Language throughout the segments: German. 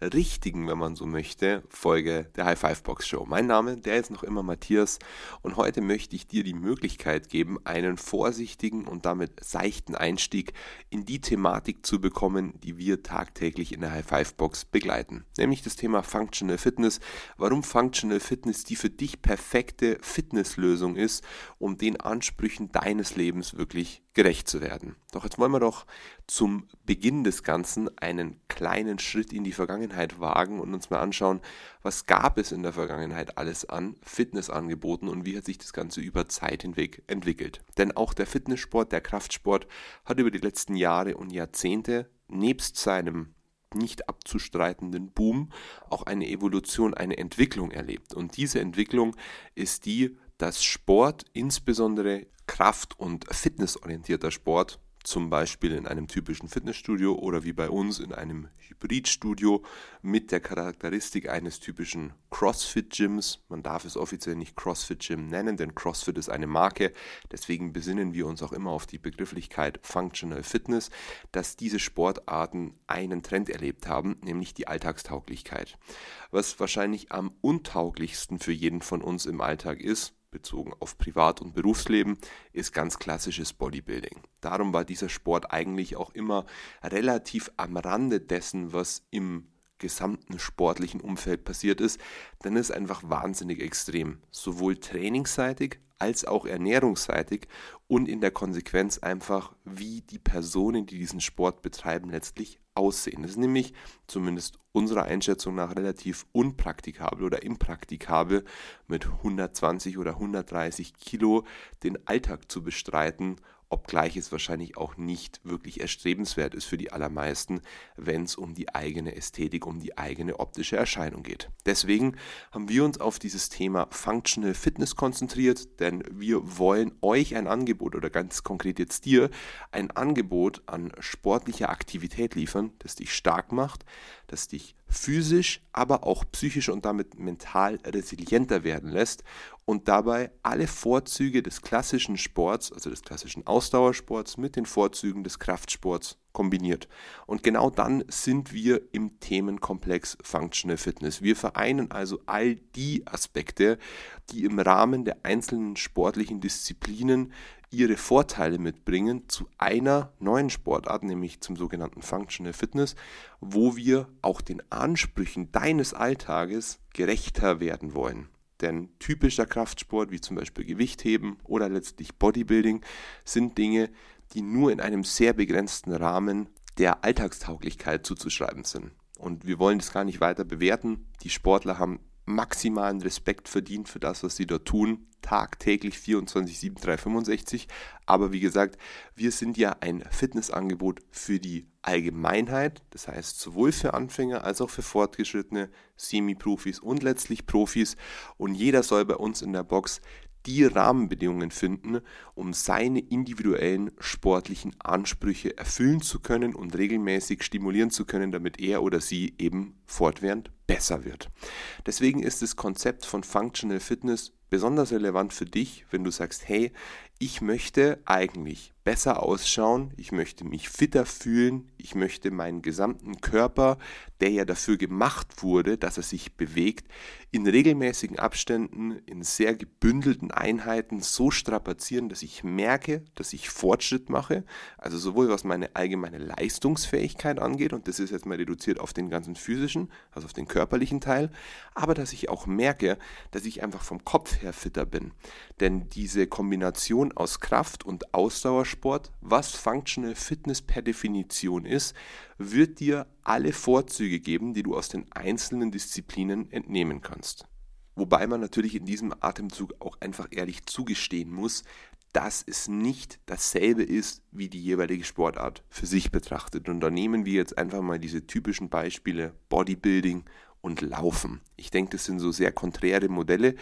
richtigen, wenn man so möchte, Folge der High Five Box Show. Mein Name, der ist noch immer Matthias und heute möchte ich dir die Möglichkeit geben, einen vorsichtigen und damit seichten Einstieg in die Thematik zu bekommen, die wir tagtäglich in der High Five Box begleiten. Nämlich das Thema Functional Fitness. Warum Functional Fitness die für dich perfekte Fitnesslösung ist, um den Ansprüchen deines Lebens wirklich gerecht zu werden. Doch jetzt wollen wir doch zum Beginn des Ganzen einen kleinen Schritt in die Vergangenheit wagen und uns mal anschauen, was gab es in der Vergangenheit alles an Fitnessangeboten und wie hat sich das Ganze über Zeit hinweg entwickelt. Denn auch der Fitnesssport, der Kraftsport hat über die letzten Jahre und Jahrzehnte nebst seinem nicht abzustreitenden Boom auch eine Evolution, eine Entwicklung erlebt. Und diese Entwicklung ist die, dass Sport, insbesondere kraft- und fitnessorientierter Sport, zum Beispiel in einem typischen Fitnessstudio oder wie bei uns in einem Hybridstudio mit der Charakteristik eines typischen CrossFit-Gyms. Man darf es offiziell nicht CrossFit-Gym nennen, denn CrossFit ist eine Marke. Deswegen besinnen wir uns auch immer auf die Begrifflichkeit Functional Fitness, dass diese Sportarten einen Trend erlebt haben, nämlich die Alltagstauglichkeit. Was wahrscheinlich am untauglichsten für jeden von uns im Alltag ist, bezogen auf Privat- und Berufsleben, ist ganz klassisches Bodybuilding. Darum war dieser Sport eigentlich auch immer relativ am Rande dessen, was im gesamten sportlichen Umfeld passiert ist, denn es ist einfach wahnsinnig extrem, sowohl trainingsseitig als auch ernährungsseitig und in der Konsequenz einfach, wie die Personen, die diesen Sport betreiben, letztlich aussehen. Das ist nämlich zumindest unserer Einschätzung nach relativ unpraktikabel oder impraktikabel, mit 120 oder 130 Kilo den Alltag zu bestreiten obgleich es wahrscheinlich auch nicht wirklich erstrebenswert ist für die allermeisten, wenn es um die eigene Ästhetik, um die eigene optische Erscheinung geht. Deswegen haben wir uns auf dieses Thema Functional Fitness konzentriert, denn wir wollen euch ein Angebot oder ganz konkret jetzt dir ein Angebot an sportlicher Aktivität liefern, das dich stark macht, das dich physisch, aber auch psychisch und damit mental resilienter werden lässt und dabei alle Vorzüge des klassischen Sports, also des klassischen Ausdauersports, mit den Vorzügen des Kraftsports kombiniert. Und genau dann sind wir im Themenkomplex Functional Fitness. Wir vereinen also all die Aspekte, die im Rahmen der einzelnen sportlichen Disziplinen ihre Vorteile mitbringen zu einer neuen Sportart, nämlich zum sogenannten Functional Fitness, wo wir auch den Ansprüchen deines Alltages gerechter werden wollen. Denn typischer Kraftsport wie zum Beispiel Gewichtheben oder letztlich Bodybuilding sind Dinge, die nur in einem sehr begrenzten Rahmen der Alltagstauglichkeit zuzuschreiben sind. Und wir wollen das gar nicht weiter bewerten. Die Sportler haben maximalen Respekt verdient für das, was sie dort tun. Tagtäglich 24, 7, 3, 65. Aber wie gesagt, wir sind ja ein Fitnessangebot für die Allgemeinheit. Das heißt, sowohl für Anfänger als auch für Fortgeschrittene, Semi-Profis und letztlich Profis. Und jeder soll bei uns in der Box die Rahmenbedingungen finden, um seine individuellen sportlichen Ansprüche erfüllen zu können und regelmäßig stimulieren zu können, damit er oder sie eben fortwährend besser wird. Deswegen ist das Konzept von Functional Fitness besonders relevant für dich, wenn du sagst, hey, ich möchte eigentlich besser ausschauen, ich möchte mich fitter fühlen, ich möchte meinen gesamten Körper, der ja dafür gemacht wurde, dass er sich bewegt, in regelmäßigen Abständen, in sehr gebündelten Einheiten so strapazieren, dass ich merke, dass ich Fortschritt mache, also sowohl was meine allgemeine Leistungsfähigkeit angeht, und das ist jetzt mal reduziert auf den ganzen physischen, also auf den körperlichen Teil, aber dass ich auch merke, dass ich einfach vom Kopf her fitter bin. Denn diese Kombination aus Kraft und Ausdauersport, was Functional Fitness per Definition ist, wird dir alle Vorzüge geben, die du aus den einzelnen Disziplinen entnehmen kannst. Wobei man natürlich in diesem Atemzug auch einfach ehrlich zugestehen muss, dass es nicht dasselbe ist wie die jeweilige Sportart für sich betrachtet. Und da nehmen wir jetzt einfach mal diese typischen Beispiele Bodybuilding und Laufen. Ich denke, das sind so sehr konträre Modelle,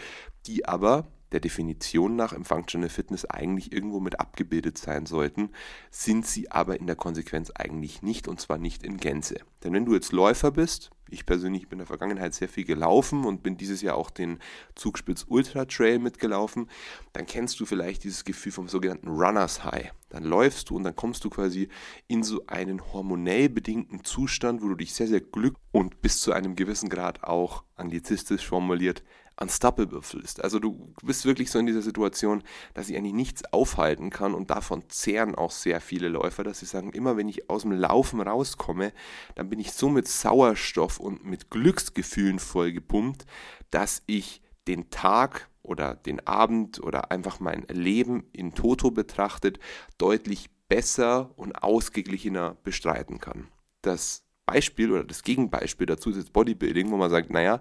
die aber der Definition nach im Functional Fitness eigentlich irgendwo mit abgebildet sein sollten, sind sie aber in der Konsequenz eigentlich nicht und zwar nicht in Gänze. Denn wenn du jetzt Läufer bist, ich persönlich bin in der Vergangenheit sehr viel gelaufen und bin dieses Jahr auch den Zugspitz Ultra Trail mitgelaufen, dann kennst du vielleicht dieses Gefühl vom sogenannten Runners High. Dann läufst du und dann kommst du quasi in so einen hormonell bedingten Zustand, wo du dich sehr, sehr glücklich und bis zu einem gewissen Grad auch anglizistisch formuliert unstoppable fühlst. Also du bist wirklich so in dieser Situation, dass sich eigentlich nichts aufhalten kann und davon zehren auch sehr viele Läufer, dass sie sagen, immer wenn ich aus dem Laufen rauskomme, dann bin ich so mit Sauerstoff und mit Glücksgefühlen vollgepumpt, dass ich den Tag oder den Abend oder einfach mein Leben in Toto betrachtet deutlich besser und ausgeglichener bestreiten kann. Das Beispiel oder das Gegenbeispiel dazu ist jetzt Bodybuilding, wo man sagt, naja,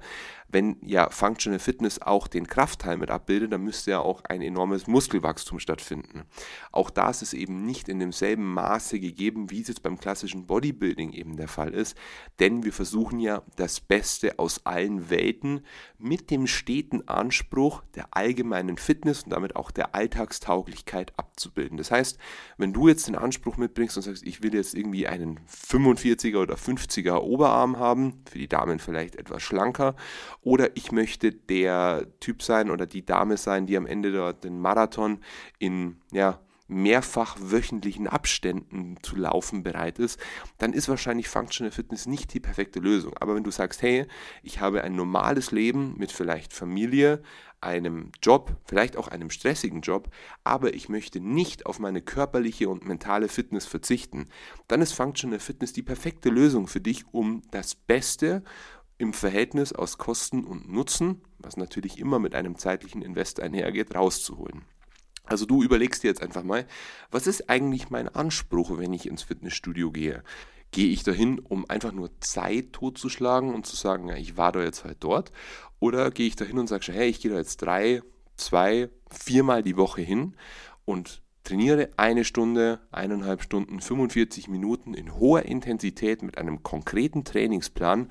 wenn ja Functional Fitness auch den Kraftteil mit abbildet, dann müsste ja auch ein enormes Muskelwachstum stattfinden. Auch da ist es eben nicht in demselben Maße gegeben, wie es jetzt beim klassischen Bodybuilding eben der Fall ist, denn wir versuchen ja das Beste aus allen Welten mit dem steten Anspruch der allgemeinen Fitness und damit auch der Alltagstauglichkeit abzubilden. Das heißt, wenn du jetzt den Anspruch mitbringst und sagst, ich will jetzt irgendwie einen 45er oder 50er Oberarm haben, für die Damen vielleicht etwas schlanker. Oder ich möchte der Typ sein oder die Dame sein, die am Ende dort den Marathon in ja, mehrfach wöchentlichen Abständen zu laufen bereit ist, dann ist wahrscheinlich Functional Fitness nicht die perfekte Lösung. Aber wenn du sagst, hey, ich habe ein normales Leben mit vielleicht Familie, einem Job, vielleicht auch einem stressigen Job, aber ich möchte nicht auf meine körperliche und mentale Fitness verzichten, dann ist Functional Fitness die perfekte Lösung für dich, um das Beste im Verhältnis aus Kosten und Nutzen, was natürlich immer mit einem zeitlichen Invest einhergeht, rauszuholen. Also du überlegst dir jetzt einfach mal, was ist eigentlich mein Anspruch, wenn ich ins Fitnessstudio gehe? Gehe ich dahin, um einfach nur Zeit totzuschlagen und zu sagen, ja, ich war da jetzt halt dort? Oder gehe ich dahin und sage, hey, ich gehe da jetzt drei, zwei, viermal die Woche hin und trainiere eine Stunde, eineinhalb Stunden, 45 Minuten in hoher Intensität mit einem konkreten Trainingsplan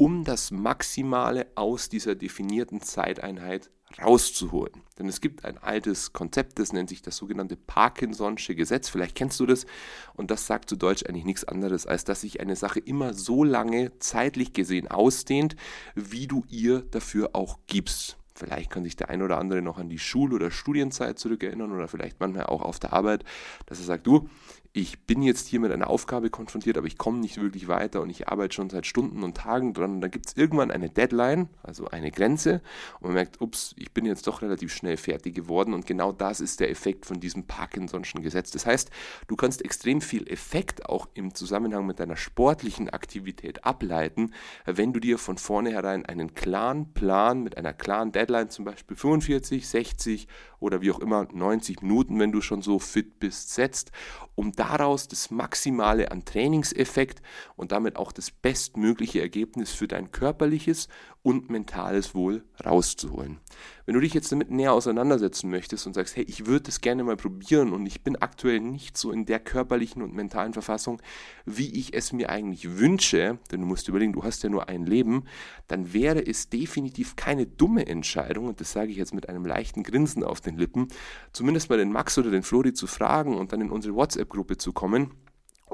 um das Maximale aus dieser definierten Zeiteinheit rauszuholen. Denn es gibt ein altes Konzept, das nennt sich das sogenannte Parkinson'sche Gesetz. Vielleicht kennst du das. Und das sagt zu Deutsch eigentlich nichts anderes, als dass sich eine Sache immer so lange zeitlich gesehen ausdehnt, wie du ihr dafür auch gibst. Vielleicht kann sich der ein oder andere noch an die Schul- oder Studienzeit zurückerinnern oder vielleicht manchmal auch auf der Arbeit, dass er sagt, du, ich bin jetzt hier mit einer Aufgabe konfrontiert, aber ich komme nicht wirklich weiter und ich arbeite schon seit Stunden und Tagen dran. Und dann gibt es irgendwann eine Deadline, also eine Grenze, und man merkt, ups, ich bin jetzt doch relativ schnell fertig geworden. Und genau das ist der Effekt von diesem Parkinson'schen Gesetz. Das heißt, du kannst extrem viel Effekt auch im Zusammenhang mit deiner sportlichen Aktivität ableiten, wenn du dir von vornherein einen klaren Plan mit einer klaren Deadline, zum Beispiel 45, 60 oder wie auch immer 90 Minuten, wenn du schon so fit bist, setzt, um daraus das Maximale an Trainingseffekt und damit auch das bestmögliche Ergebnis für dein körperliches und mentales Wohl rauszuholen. Wenn du dich jetzt damit näher auseinandersetzen möchtest und sagst, hey, ich würde das gerne mal probieren und ich bin aktuell nicht so in der körperlichen und mentalen Verfassung, wie ich es mir eigentlich wünsche, denn du musst überlegen, du hast ja nur ein Leben, dann wäre es definitiv keine dumme Entscheidung, und das sage ich jetzt mit einem leichten Grinsen auf den Lippen, zumindest mal den Max oder den Flori zu fragen und dann in unsere WhatsApp-Gruppe zu kommen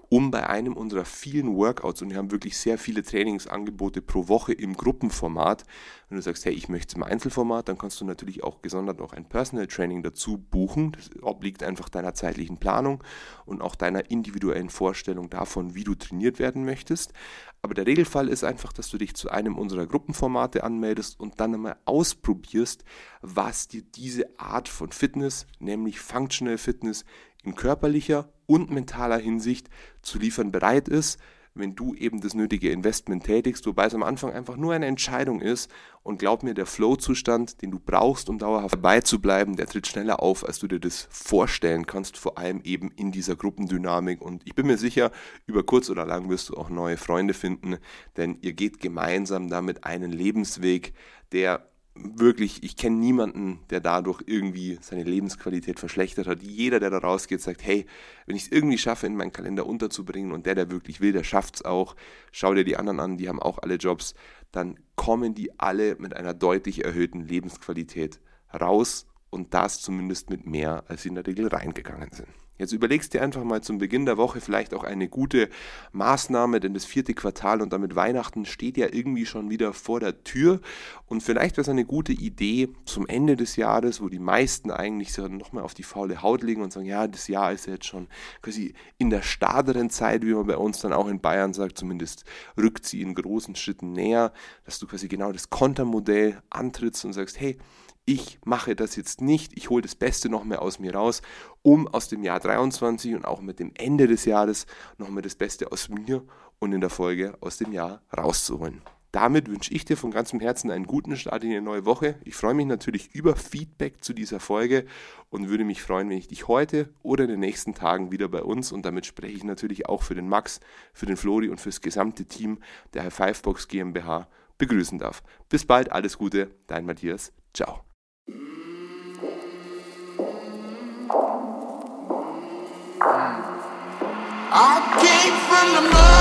um bei einem unserer vielen Workouts, und wir haben wirklich sehr viele Trainingsangebote pro Woche im Gruppenformat, wenn du sagst, hey, ich möchte es im Einzelformat, dann kannst du natürlich auch gesondert noch ein Personal Training dazu buchen. Das obliegt einfach deiner zeitlichen Planung und auch deiner individuellen Vorstellung davon, wie du trainiert werden möchtest. Aber der Regelfall ist einfach, dass du dich zu einem unserer Gruppenformate anmeldest und dann einmal ausprobierst, was dir diese Art von Fitness, nämlich Functional Fitness, in körperlicher und mentaler Hinsicht zu liefern bereit ist, wenn du eben das nötige Investment tätigst, wobei es am Anfang einfach nur eine Entscheidung ist. Und glaub mir, der Flow-Zustand, den du brauchst, um dauerhaft dabei zu bleiben, der tritt schneller auf, als du dir das vorstellen kannst, vor allem eben in dieser Gruppendynamik. Und ich bin mir sicher, über kurz oder lang wirst du auch neue Freunde finden, denn ihr geht gemeinsam damit einen Lebensweg, der wirklich, ich kenne niemanden, der dadurch irgendwie seine Lebensqualität verschlechtert hat. Jeder, der da rausgeht, sagt, hey, wenn ich es irgendwie schaffe, in meinen Kalender unterzubringen und der, der wirklich will, der schafft es auch. Schau dir die anderen an, die haben auch alle Jobs. Dann kommen die alle mit einer deutlich erhöhten Lebensqualität raus und das zumindest mit mehr, als sie in der Regel reingegangen sind. Jetzt überlegst dir einfach mal zum Beginn der Woche vielleicht auch eine gute Maßnahme, denn das vierte Quartal und damit Weihnachten steht ja irgendwie schon wieder vor der Tür. Und vielleicht wäre es eine gute Idee zum Ende des Jahres, wo die meisten eigentlich so nochmal auf die faule Haut legen und sagen, ja, das Jahr ist ja jetzt schon quasi in der starteren Zeit, wie man bei uns dann auch in Bayern sagt, zumindest rückt sie in großen Schritten näher, dass du quasi genau das Kontermodell antrittst und sagst, hey, ich mache das jetzt nicht, ich hole das Beste noch mehr aus mir raus, um aus dem Jahr 23 und auch mit dem Ende des Jahres noch mehr das Beste aus mir und in der Folge aus dem Jahr rauszuholen. Damit wünsche ich dir von ganzem Herzen einen guten Start in die neue Woche. Ich freue mich natürlich über Feedback zu dieser Folge und würde mich freuen, wenn ich dich heute oder in den nächsten Tagen wieder bei uns und damit spreche ich natürlich auch für den Max, für den Flori und für das gesamte Team der High Five GmbH begrüßen darf. Bis bald, alles Gute, dein Matthias. Ciao. I came from the mud.